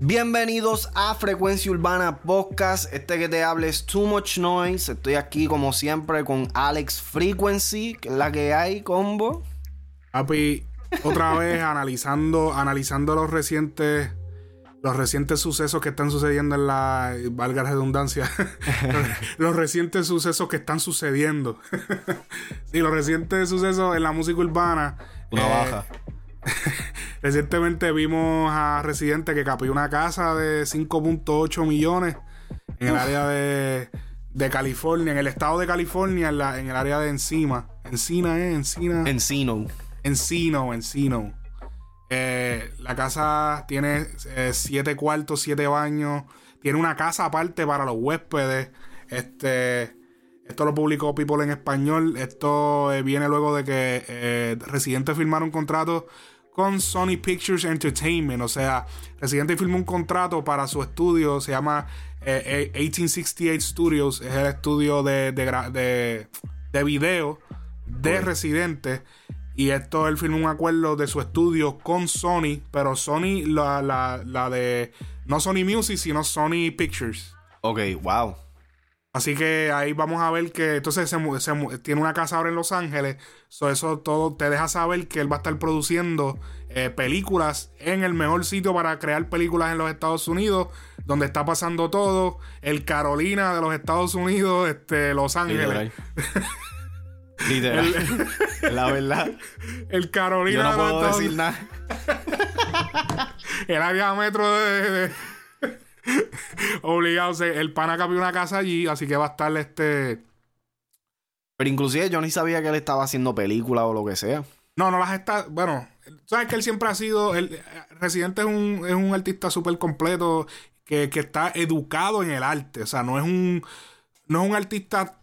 Bienvenidos a Frecuencia Urbana Podcast. Este que te habla es Too Much Noise. Estoy aquí como siempre con Alex Frequency, que es la que hay, combo. Papi, otra vez analizando, analizando los recientes los recientes sucesos que están sucediendo en la, valga la redundancia, los recientes sucesos que están sucediendo. sí, los recientes sucesos en la música urbana. Una eh, baja. recientemente vimos a Residente que capió una casa de 5.8 millones en el área de, de, California, en el estado de California, en, la, en el área de Encima. Encina, ¿eh? Encina. Encino. Encino, Encino. Eh, la casa tiene eh, siete cuartos, siete baños. Tiene una casa aparte para los huéspedes. Este. Esto lo publicó People en español. Esto eh, viene luego de que Residente firmaron un contrato con Sony Pictures Entertainment. O sea, Residente firmó un contrato para su estudio. Se llama 1868 Studios. Es el estudio de, de, de video de Residente. Y esto él firmó un acuerdo de su estudio con Sony, pero Sony, la, la, la de. No Sony Music, sino Sony Pictures. Ok, wow. Así que ahí vamos a ver que entonces se, tiene una casa ahora en Los Ángeles. eso todo te deja saber que él va a estar produciendo eh, películas en el mejor sitio para crear películas en los Estados Unidos, donde está pasando todo. El Carolina de los Estados Unidos, este, Los Ángeles. Literal. la verdad. El Carolina. Yo no puedo decir nada. Era diámetro de. de... Obligado. el pana capió una casa allí, así que va a estar este. Pero inclusive yo ni sabía que él estaba haciendo películas o lo que sea. No, no las está. Bueno, sabes que él siempre ha sido. El Residente es un, es un artista súper completo que, que está educado en el arte. O sea, no es un. No es un artista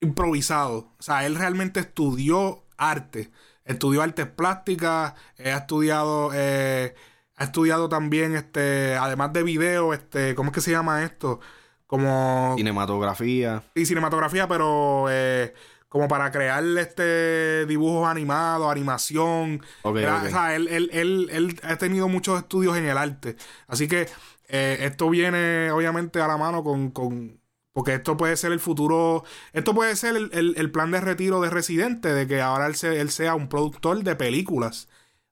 improvisado. O sea, él realmente estudió arte. Estudió artes plásticas, eh, ha estudiado, eh, ha estudiado también, este, además de video, este, ¿cómo es que se llama esto? Como... Cinematografía. Sí, cinematografía, pero eh, como para crear este dibujos animados, animación. O sea, él, él, él, él, ha tenido muchos estudios en el arte. Así que esto viene obviamente a la mano con, con porque esto puede ser el futuro. Esto puede ser el, plan de retiro de Residente, de que ahora él, sea un productor de películas.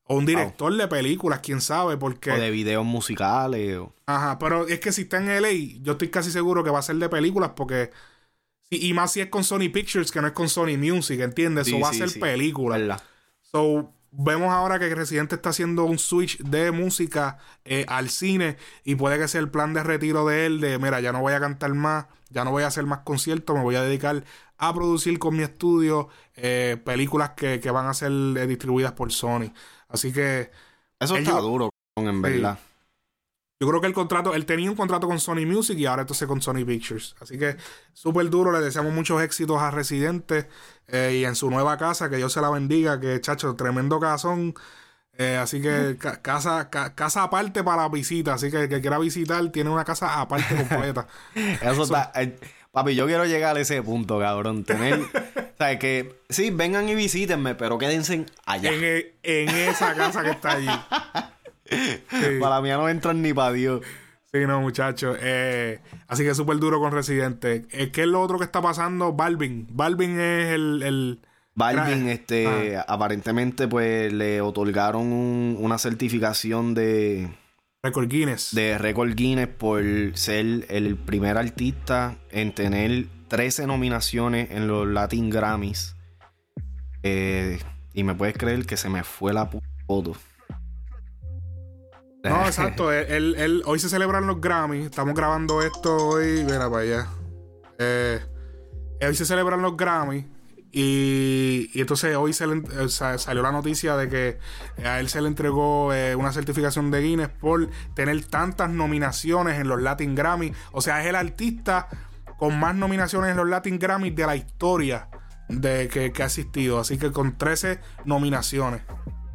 O un director de películas, quién sabe, porque. O de videos musicales. Ajá, pero es que si está en LA, yo estoy casi seguro que va a ser de películas, porque. Y, más si es con Sony Pictures, que no es con Sony Music, ¿entiendes? Eso va a ser película. So, vemos ahora que Residente está haciendo un switch de música eh, al cine y puede que sea el plan de retiro de él de, mira, ya no voy a cantar más, ya no voy a hacer más conciertos, me voy a dedicar a producir con mi estudio eh, películas que, van a ser eh, distribuidas por Sony. Así que... Eso está duro, en verdad. Yo creo que el contrato, él tenía un contrato con Sony Music y ahora entonces con Sony Pictures. Así que súper duro, le deseamos muchos éxitos a Residente eh, y en su nueva casa, que Dios se la bendiga, que chacho, tremendo casón. Eh, así que casa, casa aparte para visita. Así que el que quiera visitar tiene una casa aparte completa. Eso está. Eh, papi, yo quiero llegar a ese punto, cabrón. Tener. o sea, que sí, vengan y visítenme, pero quédense allá. En, e, en esa casa que está allí. Para mí no entran ni para Dios. Sí, no, muchachos. Eh, así que súper duro con Residente. Eh, ¿Qué es lo otro que está pasando? Balvin. Balvin es el... Balvin, este, ah. aparentemente, pues le otorgaron una certificación de. Record Guinness. De Record Guinness por ser el primer artista en tener 13 nominaciones en los Latin Grammys. Eh, y me puedes creer que se me fue la foto. No, exacto. él, hoy se celebran los Grammys. Estamos grabando esto hoy. Mira para allá. Eh, hoy se celebran los Grammys. Y, entonces hoy se eh, salió la noticia de que a él se le entregó eh, una certificación de Guinness por tener tantas nominaciones en los Latin Grammys. O sea, es el artista con más nominaciones en los Latin Grammys de la historia de que, que ha asistido. Así que con 13 nominaciones.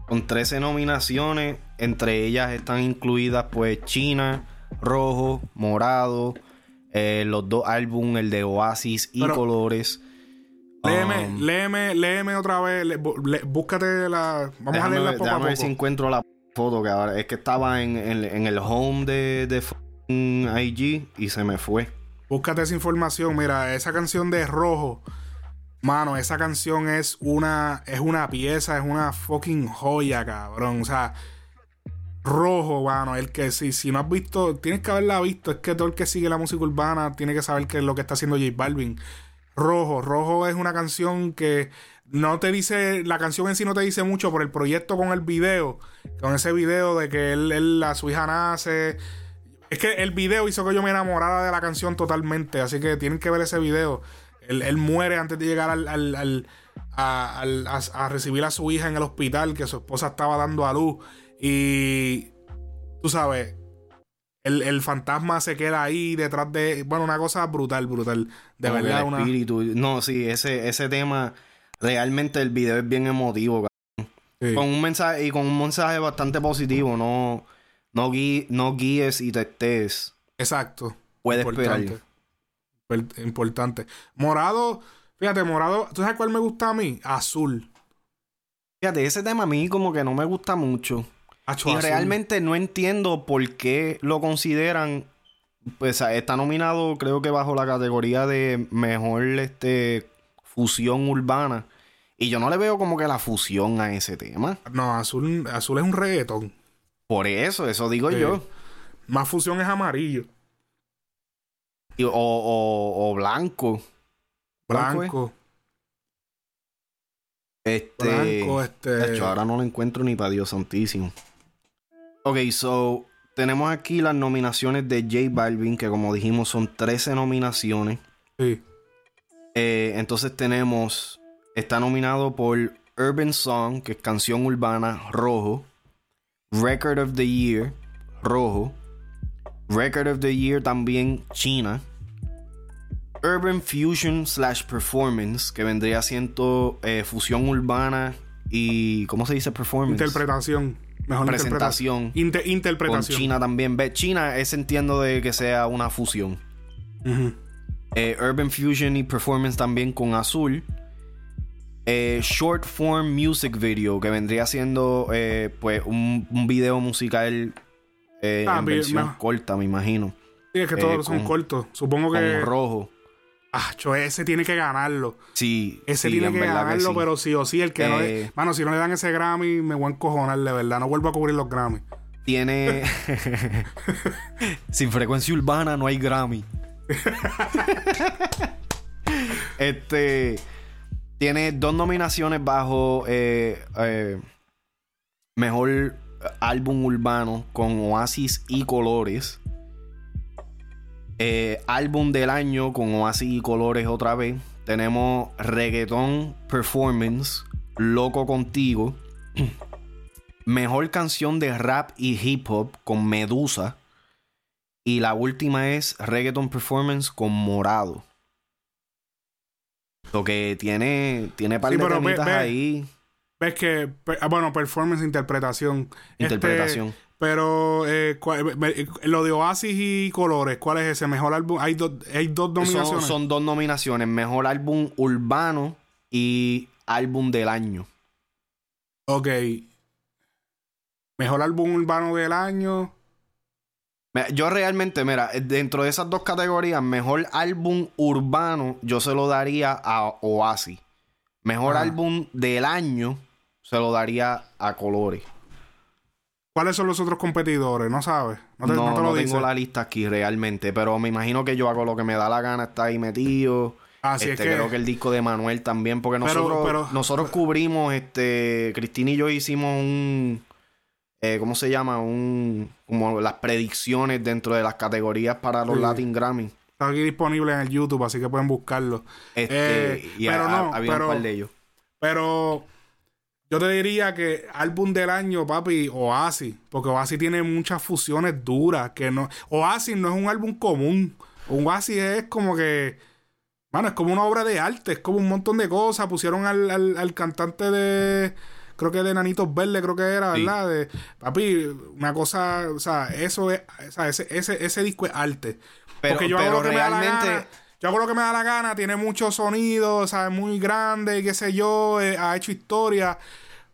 Con 13 nominaciones, entre ellas están incluidas pues China, Rojo, Morado, eh, los dos álbumes, el de Oasis y Colores. Léeme, Um, léeme, léeme otra vez. le- búscate la. Vamos a déjame leerla ver- poco a ver si encuentro la foto que ahora es que estaba en, en- en el home de, de IG y se me fue. Búscate esa información. Mira, esa canción de Rojo. Mano, esa canción es una. Es una pieza, es una fucking joya, cabrón. O sea. Rojo, mano. El que si, si no has visto. Tienes que haberla visto. Es que todo el que sigue la música urbana tiene que saber qué es lo que está haciendo J Balvin. Rojo. Rojo es una canción que no te dice. La canción en sí no te dice mucho por el proyecto con el video. Con ese video de que él, él a su hija nace. Es que el video hizo que yo me enamorara de la canción totalmente. Así que tienen que ver ese video. Él, él muere antes de llegar al, al- al- a, al- a- a recibir a su hija en el hospital, que su esposa estaba dando a luz. Y tú sabes, el, el fantasma se queda ahí detrás de. Bueno, una cosa brutal, brutal. De Como verdad, el una. No, sí, ese, ese tema. Realmente el video es bien emotivo. Sí. Con un mensaje y con un mensaje bastante positivo. No, no, gui- no guíes y te estés. Exacto. Puedes. Importante. Importante. Morado, fíjate, morado. ¿Tú sabes cuál me gusta a mí? Azul. Fíjate, ese tema a mí como que no me gusta mucho. Acho, Y azul. realmente no entiendo por qué lo consideran. Pues está nominado, creo que bajo la categoría de mejor este fusión urbana. Y yo no le veo como que la fusión a ese tema. No, azul, azul es un reggaetón. Por eso, eso digo Sí. yo. Más fusión es amarillo. Y- o, o, o blanco. Blanco, Blanco. Este. Blanco, este. De hecho, ahora no lo encuentro ni para Dios santísimo. Ok, so. Tenemos aquí las nominaciones de J Balvin, que como dijimos son 13 nominaciones. Sí. Eh, entonces tenemos. Está nominado por Urban Song, que es canción urbana, rojo. Record of the Year, rojo. Record of the Year también, China. Urban Fusion slash Performance, que vendría siendo eh, fusión urbana y. ¿Cómo se dice performance? Interpretación. Mejor Presentación. interpretación. Inter- Con. China también. Ve, China es entiendo de que sea una fusión. Eh, Urban Fusion y Performance también con Azul. Eh, short Form Music Video, que vendría siendo pues un, un video musical Ah, en bien, versión no. corta, me imagino. Sí, es que todos son con- cortos. Supongo Con que. rojo. Ah, ese tiene que ganarlo. Sí, Ese sí, tiene en que ganarlo, sí. pero sí o sí, el que no le. Eh, Mano, si no le dan ese Grammy, me voy a encojonar, de verdad. No vuelvo a cubrir los Grammy. Tiene. Sin frecuencia urbana no hay Grammy. este. Tiene dos nominaciones bajo eh, eh, Mejor Álbum Urbano con Oasis y Colores. Eh, álbum del año con Oasis y Colores otra vez. Tenemos Reggaeton Performance, Loco Contigo. Mejor canción de rap y hip hop con Medusa. Y la última es Reggaeton Performance con Morado. Lo que tiene, tiene par Sí, de ve- temitas ve. ahí. Ves que. ah, Bueno, performance, interpretación. Este, Interpretación. Pero eh, cuál- ve- lo de Oasis y Colores, ¿cuál es ese? Mejor álbum. Hay, dos hay dos nominaciones. son dos nominaciones. Mejor álbum urbano y álbum del año. Ok. Mejor álbum urbano del año. Yo realmente, mira, dentro de esas dos categorías, mejor álbum urbano, yo se lo daría a Oasis. Mejor álbum del año, se lo daría a Colores. ¿Cuáles son los otros competidores? ¿No sabes? No te, No, no te no tengo la lista aquí realmente, pero me imagino que yo hago lo que me da la gana, está ahí metido. Así Este, Ah, es que. creo que el disco de Manuel también, porque Pero- nosotros, pero- nosotros cubrimos, este, Cristina y yo hicimos un, eh, ¿cómo se llama? Un, como las predicciones dentro de las categorías para los Sí. Latin Grammy. Está aquí disponible en el YouTube, así que pueden buscarlo. Este, Eh, y pero ha- no, había pero- un par de ellos. Pero yo te diría que álbum del año, papi, Oasis. Porque Oasis tiene muchas fusiones duras. Que no. Oasis no es un álbum común. Un Oasis es como que. Mano, es como una obra de arte. Es como un montón de cosas. Pusieron al, al- al cantante de. Creo que de Nanitos Verdes, creo que era, Sí. ¿verdad? De, papi, una cosa. O sea, eso es. O sea, ese, ese, ese disco es arte. Pero, Porque yo hago lo que me da la realmente, gana. Yo hago lo que me da la gana, tiene mucho sonido, ¿sabes? Muy grande, qué sé yo, eh, ha hecho historia.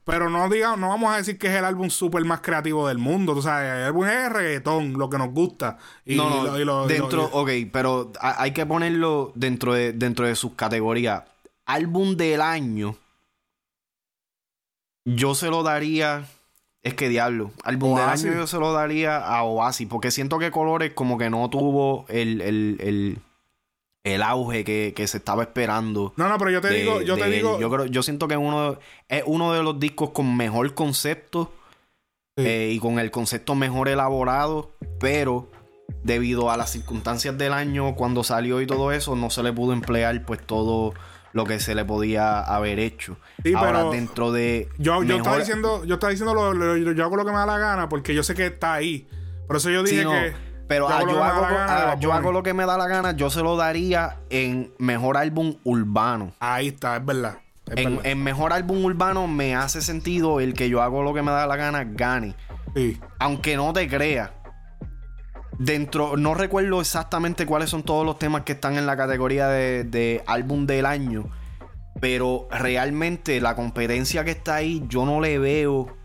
Pero no digamos, no vamos a decir que es el álbum súper más creativo del mundo. Tú sabes, el álbum es reggaetón, lo que nos gusta. Y, no, no, y lo- y lo- dentro, y- ok, pero ha- hay que ponerlo dentro de, dentro de sus categorías. Álbum del año. Yo se lo daría. Es que diablo. Álbum Oasis. del año yo se lo daría a Oasis. Porque siento que Colores como que no tuvo el, el, el, el auge que, que se estaba esperando. No, no, pero yo te de- digo, yo te él. digo. Yo, creo, yo siento que uno, es uno de los discos con mejor concepto Sí. eh, y con el concepto mejor elaborado, pero debido a las circunstancias del año, cuando salió y todo eso, no se le pudo emplear pues todo lo que se le podía haber hecho. Sí, Ahora, pero dentro de. Yo, yo estaba diciendo, yo estaba diciendo lo, lo- yo hago lo que me da la gana porque yo sé que está ahí. Por eso yo Sí, dije no, que. Pero yo ah, hago lo yo, que me da hago, la gana ah, yo Bunny. hago lo que me da la gana, yo se lo daría en mejor álbum urbano. Ahí está, es verdad. es En, verdad. en mejor álbum urbano me hace sentido el que yo hago lo que me da la gana gane. Sí. Aunque no te crea. Dentro, no recuerdo exactamente cuáles son todos los temas que están en la categoría de, de álbum del año. Pero realmente la competencia que está ahí, yo no le veo.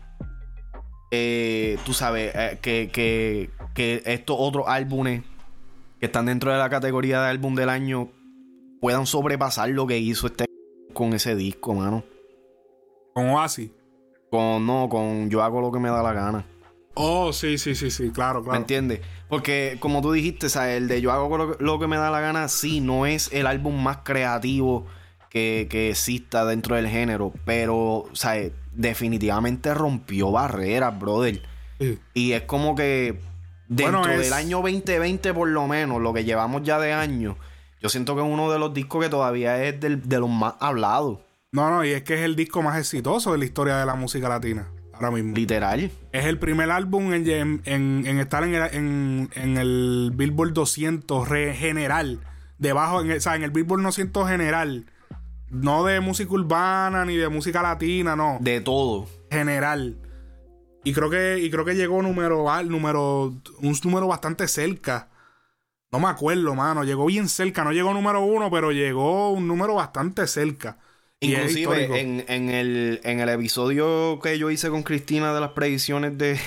eh, tú sabes, eh, que, que, que estos otros álbumes que están dentro de la categoría de álbum del año puedan sobrepasar lo que hizo este con ese disco, mano. Con Oasis. Con no, con yo hago lo que me da la gana. Oh, sí, sí, sí, sí, claro, ¿Me claro. entiendes? Porque como tú dijiste, sea, el de Yo hago lo, lo que me da la gana, sí, no es el álbum más creativo que, que exista dentro del género, pero, o sea, definitivamente rompió barreras, brother. Sí. Y es como que dentro Bueno, es- del año 2020 por lo menos, lo que llevamos ya de año, yo siento que es uno de los discos que todavía es del- de los más hablados, No, no, y es que es el disco más exitoso de la historia de la música latina. Ahora mismo. literal. Es el primer álbum en, en- en- en estar en el, en- en el Billboard 200 re- general. Debajo, en el, o sea, en el Billboard 200 general. No de música urbana ni de música latina, no. De todo. general. Y creo que, y creo que llegó número al número, un número bastante cerca. No me acuerdo, mano. Llegó bien cerca. No llegó número uno, pero llegó un número bastante cerca. Y. Inclusive en, en el, en el episodio que yo hice con Cristina de las predicciones de,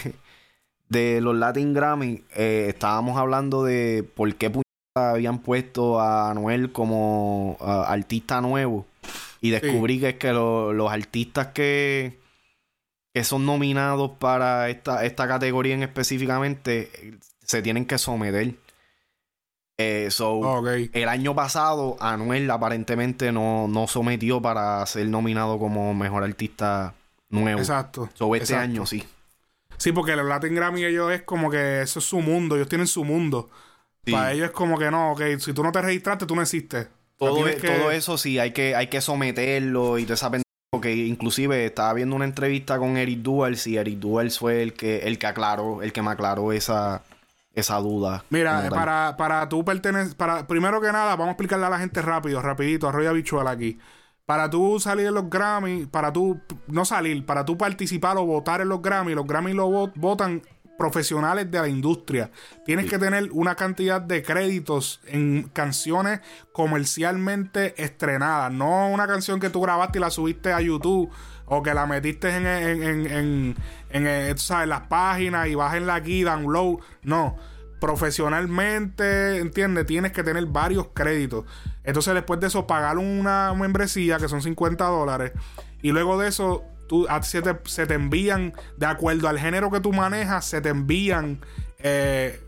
de los Latin Grammy, eh, estábamos hablando de por qué habían puesto a Anuel como artista nuevo. Y descubrí que es que lo- los artistas que, que son nominados para esta, esta categoría en específicamente se tienen que someter. Eh, so, Ok. el año pasado, Anuel aparentemente no, no sometió para ser nominado como mejor artista nuevo. Exacto. So, este exacto. año sí. Sí, porque los Latin Grammy ellos es como que eso es su mundo. Ellos tienen su mundo. Sí. Para ellos es como que no, ok, si tú no te registraste, tú no existes. Todo, e- que- todo eso sí, hay que, hay que someterlo y toda esa Porque inclusive estaba viendo una entrevista con Eric Duals y Eric Duals fue el que, el que aclaró, el que me aclaró esa, esa duda. Mira, eh, para, para tú pertenecer, para, primero que nada, vamos a explicarle a la gente rápido, rapidito, arroyo habichuela aquí. Para tú salir en los Grammy, para tú, no salir, para tú participar o votar en los Grammy, los Grammy lo vo- votan profesionales de la industria. Tienes que tener una cantidad de créditos en canciones comercialmente estrenadas, no una canción que tú grabaste y la subiste a YouTube o que la metiste en, en, en, en, en, eh, sabes, las páginas y bájenla aquí, download. No profesionalmente, ¿entiendes? Tienes que tener varios créditos. Entonces, después de eso, pagar una membresía que son 50 dólares. Y luego de eso, tú, a se, te, se te envían, de acuerdo al género que tú manejas, se te envían eh,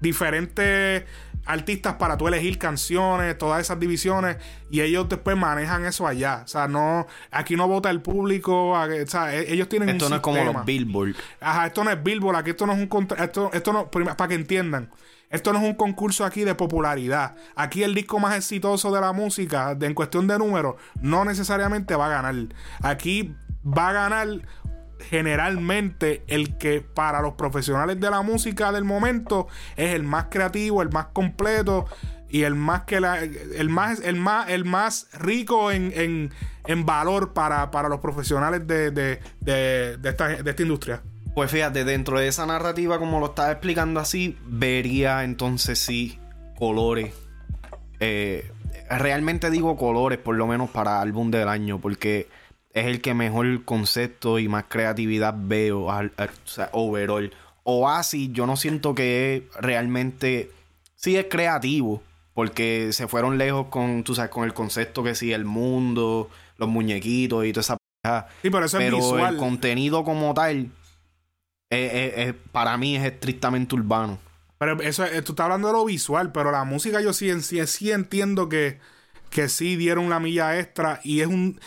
diferentes artistas para tú elegir canciones, todas esas divisiones, y ellos después manejan eso allá. O sea, no, aquí no vota el público, o sea, e- ellos tienen Esto un no es como los Billboard. Ajá, esto no es Billboard, aquí esto no es un esto, esto no, para que entiendan. Esto no es un concurso aquí de popularidad. Aquí el disco más exitoso de la música, de- en cuestión de números, no necesariamente va a ganar. Aquí va a ganar generalmente el que para los profesionales de la música del momento es el más creativo, el más completo y el más que la, el más el más el más rico en, en, en valor para, para los profesionales de, de, de, esta, de esta industria. Pues fíjate, dentro de esa narrativa, como lo estaba explicando así, vería entonces sí colores eh, realmente digo colores, por lo menos para álbum del año, porque es el que mejor concepto y más creatividad veo, al, o sea, overall. Oasis, yo no siento que es realmente. Sí es creativo, porque se fueron lejos con, tú sabes, con el concepto que sí, el mundo, los muñequitos y toda esa. Sí, pero eso es visual. el contenido como tal, para mí es estrictamente urbano. Pero eso, tú estás hablando de lo visual, pero la música yo sí, sí, sí entiendo que, que sí dieron la milla extra y es un,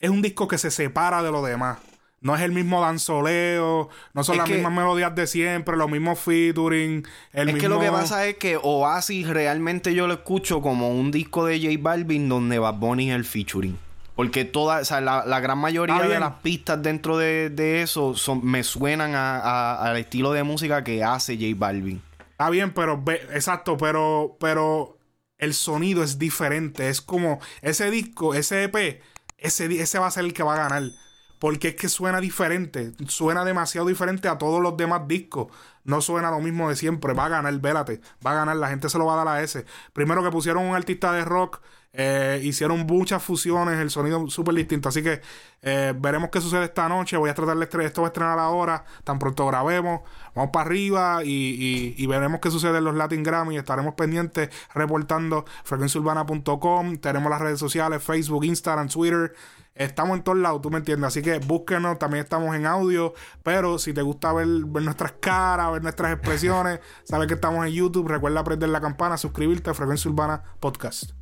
es un disco que se separa de lo demás. No es el mismo danzoleo, no son las mismas melodías de siempre, los mismos featuring. El es que lo que pasa es que Oasis realmente yo lo escucho como un disco de J Balvin donde Bad Bunny es el featuring. Porque toda, o sea, la, gran mayoría de las pistas dentro de, eso son, me suenan al estilo de música que hace J Balvin. Está bien, pero exacto, pero, pero el sonido es diferente. Es como ese disco, ese EP, ese, ese va a ser el que va a ganar. Porque es que suena diferente. Suena demasiado diferente a todos los demás discos. No suena lo mismo de siempre. Va a ganar, vélate. Va a ganar. La gente se lo va a dar a ese. Primero que pusieron un artista de rock eh, hicieron muchas fusiones, el sonido súper distinto. Así que eh, veremos qué sucede esta noche. Voy a tratar de esto va a estrenar ahora. Tan pronto grabemos. Vamos para arriba y, veremos qué sucede en los Latin Grammy. Estaremos pendientes reportando frecuenciaurbana.com. Tenemos las redes sociales, Facebook, Instagram, Twitter. Estamos en todos lados, tú me entiendes. Así que búsquenos, también estamos en audio. Pero si te gusta ver, ver nuestras caras, ver nuestras expresiones, sabes que estamos en YouTube. Recuerda prender la campana, suscribirte a Frecuencia Urbana Podcast.